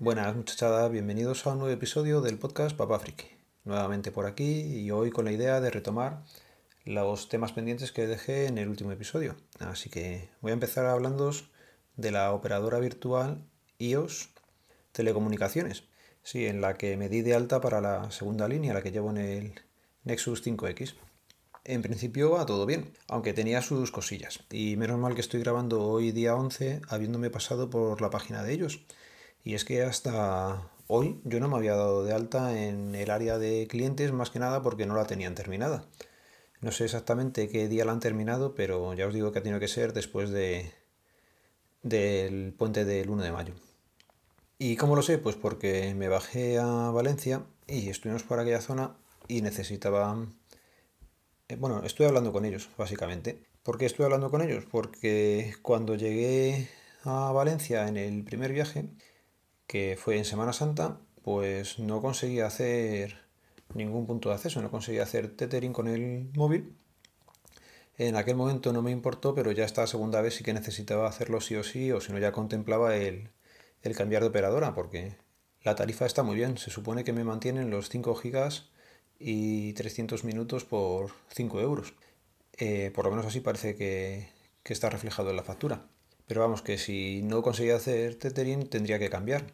Buenas muchachada, bienvenidos a un nuevo episodio del podcast Papá Friki. Nuevamente por aquí y hoy con la idea de retomar los temas pendientes que dejé en el último episodio. Así que voy a empezar hablando de la operadora virtual iOS Telecomunicaciones. Sí, en la que me di de alta para la segunda línea, la que llevo en el Nexus 5X. En principio va todo bien, aunque tenía sus cosillas. Y menos mal que estoy grabando hoy día 11 habiéndome pasado por la página de ellos. Y es que hasta hoy yo no me había dado de alta en el área de clientes más que nada porque no la tenían terminada. No sé exactamente qué día la han terminado, pero ya os digo que ha tenido que ser después de del puente del 1 de mayo. ¿Y cómo lo sé? Pues porque me bajé a Valencia y estuvimos por aquella zona y necesitaba eh, bueno, estoy hablando con ellos, básicamente. ¿Por qué estoy hablando con ellos? Porque cuando llegué a Valencia en el primer viaje, que fue en Semana Santa, pues no conseguí hacer ningún punto de acceso, no conseguí hacer tethering con el móvil. En aquel momento no me importó, pero ya esta segunda vez sí que necesitaba hacerlo sí o sí, o si no ya contemplaba el, el cambiar de operadora, porque la tarifa está muy bien. Se supone que me mantienen los 5 gigas y 300 minutos por 5 euros. Eh, por lo menos así parece que, está reflejado en la factura. Pero vamos, que si no conseguía hacer tethering tendría que cambiar.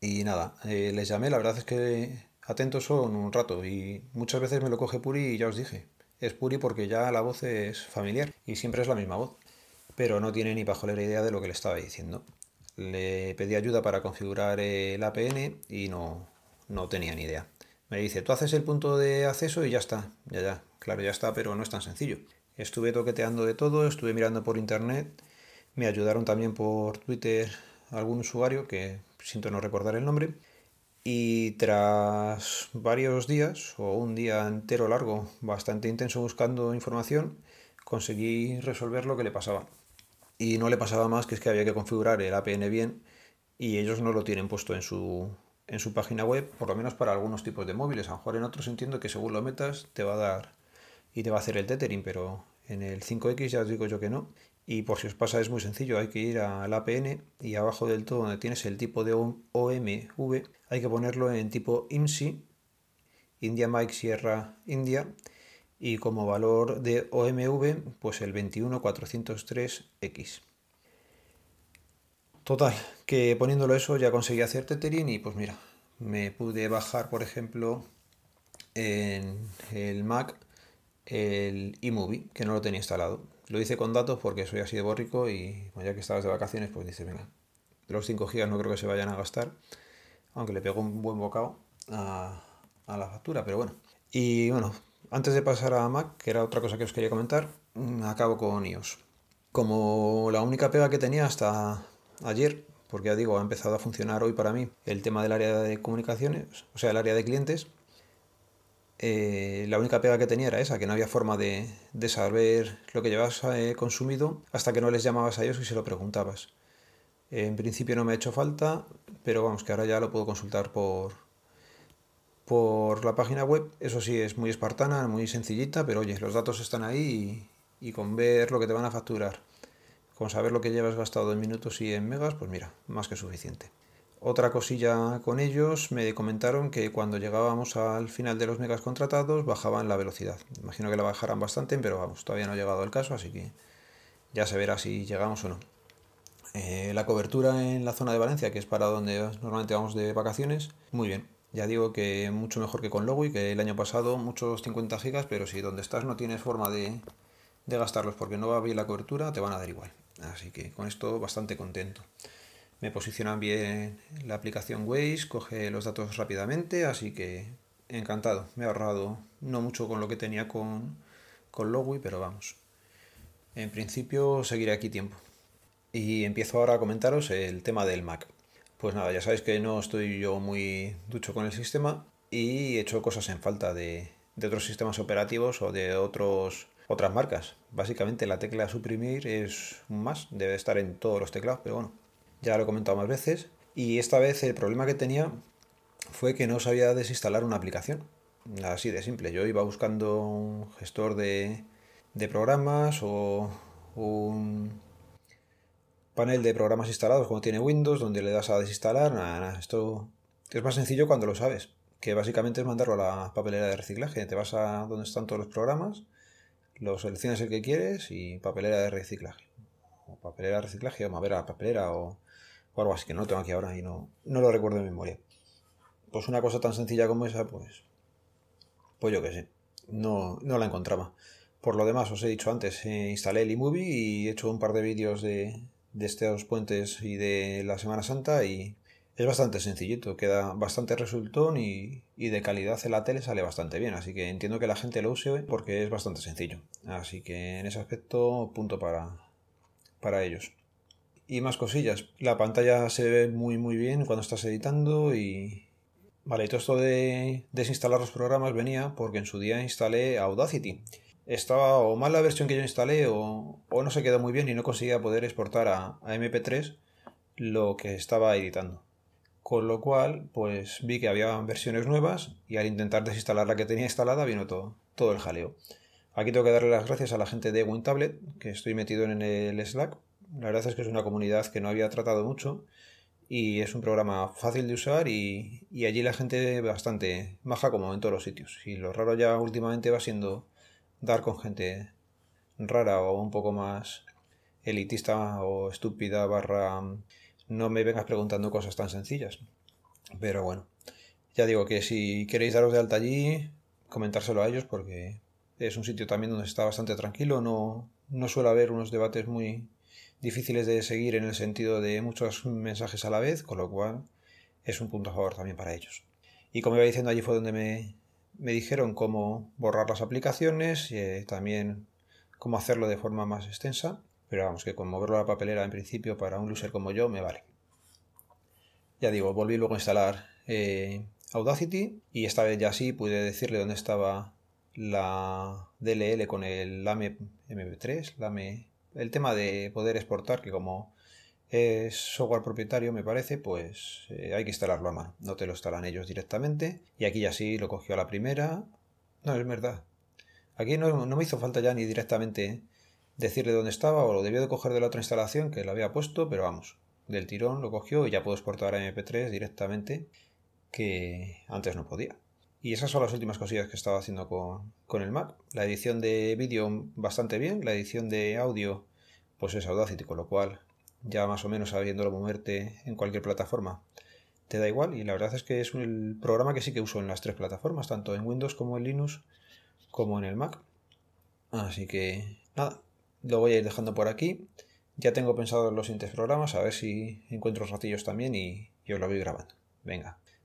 Y nada, eh, les llamé, la verdad es que atentos son un rato y muchas veces me lo coge Puri y ya os dije. Es Puri porque ya la voz es familiar y siempre es la misma voz. Pero no tiene ni pajolera idea de lo que le estaba diciendo. Le pedí ayuda para configurar el APN y no, no tenía ni idea. Me dice, tú haces el punto de acceso y ya está. Ya, ya, claro, ya está, pero no es tan sencillo. Estuve toqueteando de todo, estuve mirando por internet, me ayudaron también por Twitter algún usuario que siento no recordar el nombre. Y tras varios días, o un día entero largo, bastante intenso buscando información, conseguí resolver lo que le pasaba. Y no le pasaba más que es que había que configurar el APN bien y ellos no lo tienen puesto en su, en su página web, por lo menos para algunos tipos de móviles. A lo mejor en otros entiendo que según lo metas te va a dar y te va a hacer el tethering, pero en el 5X ya os digo yo que no. Y por si os pasa es muy sencillo, hay que ir al APN y abajo del todo donde tienes el tipo de OMV hay que ponerlo en tipo IMSI, India Mike Sierra India, y como valor de OMV pues el 21403X. Total, que poniéndolo eso ya conseguí hacer tethering y pues mira, me pude bajar por ejemplo en el Mac el iMovie, que no lo tenía instalado. Lo hice con datos porque soy así de borrico y ya que estabas de vacaciones pues dice, venga, los 5 GB no creo que se vayan a gastar, aunque le pego un buen bocado a, a la factura, pero bueno. Y bueno, antes de pasar a Mac, que era otra cosa que os quería comentar, mm, acabo con iOS. Como la única pega que tenía hasta ayer, porque ya digo, ha empezado a funcionar hoy para mí el tema del área de comunicaciones, o sea, el área de clientes. Eh, la única pega que tenía era esa, que no había forma de, saber lo que llevabas eh, consumido hasta que no les llamabas a ellos y se lo preguntabas. en principio no me ha hecho falta, pero vamos, que ahora ya lo puedo consultar por, por la página web. Eso sí, es muy espartana, muy sencillita, pero oye, los datos están ahí y con ver lo que te van a facturar con saber lo que llevas gastado en minutos y en megas, pues mira, más que suficiente. Otra cosilla con ellos, me comentaron que cuando llegábamos al final de los megas contratados bajaban la velocidad. Imagino que la bajarán bastante, pero vamos, todavía no ha llegado el caso, así que ya se verá si llegamos o no. Eh, la cobertura en la zona de Valencia, que es para donde normalmente vamos de vacaciones, muy bien. Ya digo que mucho mejor que con Logo y que el año pasado muchos 50 gigas, pero si donde estás no tienes forma de, de gastarlos porque no va bien la cobertura, te van a dar igual. Así que con esto bastante contento. Me posicionan bien la aplicación Waze, coge los datos rápidamente, así que encantado. Me he ahorrado no mucho con lo que tenía con, con Logui, pero vamos. En principio seguiré aquí tiempo. Y empiezo ahora a comentaros el tema del Mac. Pues nada, ya sabéis que no estoy yo muy ducho con el sistema y he hecho cosas en falta de, de otros sistemas operativos o de otros otras marcas. Básicamente la tecla suprimir es un más, debe estar en todos los teclados, pero bueno, ya lo he comentado más veces. Y esta vez el problema que tenía fue que no sabía desinstalar una aplicación. Así de simple. Yo iba buscando un gestor de, programas o un, panel de programas instalados como tiene Windows, donde le das a desinstalar. Esto es más sencillo cuando lo sabes, que básicamente es mandarlo a la papelera de reciclaje. Te vas a donde están todos los programas, lo seleccionas el que quieres y papelera de reciclaje. O papelera de reciclaje, o madera papelera o, o, algo así, que no lo tengo aquí ahora y no, no lo recuerdo en memoria. Pues una cosa tan sencilla como esa, pues, pues yo qué sé, no, no la encontraba. Por lo demás, os he dicho antes, eh, instalé el iMovie y he hecho un par de vídeos de, de estos puentes y de la Semana Santa y es bastante sencillito, queda bastante resultón y, y, de calidad en la tele sale bastante bien, así que entiendo que la gente lo use porque es bastante sencillo. Así que en ese aspecto, punto para, para ellos. Y más cosillas, la pantalla se ve muy muy bien cuando estás editando y... Vale, y todo esto de desinstalar los programas venía porque en su día instalé Audacity estaba o mal la versión que yo instalé o, no se quedó muy bien y no conseguía poder exportar a, a, MP3 lo que estaba editando. Con lo cual, pues vi que había versiones nuevas y al intentar desinstalar la que tenía instalada vino todo, todo el jaleo. Aquí tengo que darle las gracias a la gente de WinTablet, que estoy metido en el Slack. La verdad es que es una comunidad que no había tratado mucho y es un programa fácil de usar y, allí la gente bastante maja como en todos los sitios. Y lo raro ya últimamente va siendo dar con gente rara o un poco más elitista o estúpida barra no me vengas preguntando cosas tan sencillas. Pero bueno, ya digo que si queréis daros de alta allí, comentárselo a ellos porque es un sitio también donde está bastante tranquilo, no, no suele haber unos debates muy difíciles de seguir en el sentido de muchos mensajes a la vez, con lo cual es un punto a favor también para ellos. Y como iba diciendo, allí fue donde me, me dijeron cómo borrar las aplicaciones y eh, también cómo hacerlo de forma más extensa, pero vamos, que con moverlo a la papelera en principio para un user como yo me vale. Ya digo, volví luego a instalar eh, Audacity y esta vez ya sí pude decirle dónde estaba la DLL con el LAME MP3, LAME, el tema de poder exportar, que como es software propietario, me parece, pues eh, hay que instalarlo a mano. No te lo instalan ellos directamente. Y aquí ya sí lo cogió a la primera. No, es verdad. Aquí no, me hizo falta ya ni directamente decirle dónde estaba o lo debió de coger de la otra instalación que lo había puesto, pero vamos, del tirón lo cogió y ya puedo exportar a MP3 directamente que antes no podía. Y esas son las últimas cosillas que estaba haciendo con, con el Mac. La edición de vídeo bastante bien, la edición de audio pues es Audacity, con lo cual ya más o menos sabiéndolo moverte en cualquier plataforma, te da igual. Y la verdad es que es el programa que sí que uso en las tres plataformas, tanto en Windows como en Linux, como en el Mac. Así que nada, lo voy a ir dejando por aquí. Ya tengo pensado los siguientes programas, a ver si encuentro ratillos también y, yo lo voy grabando. Venga,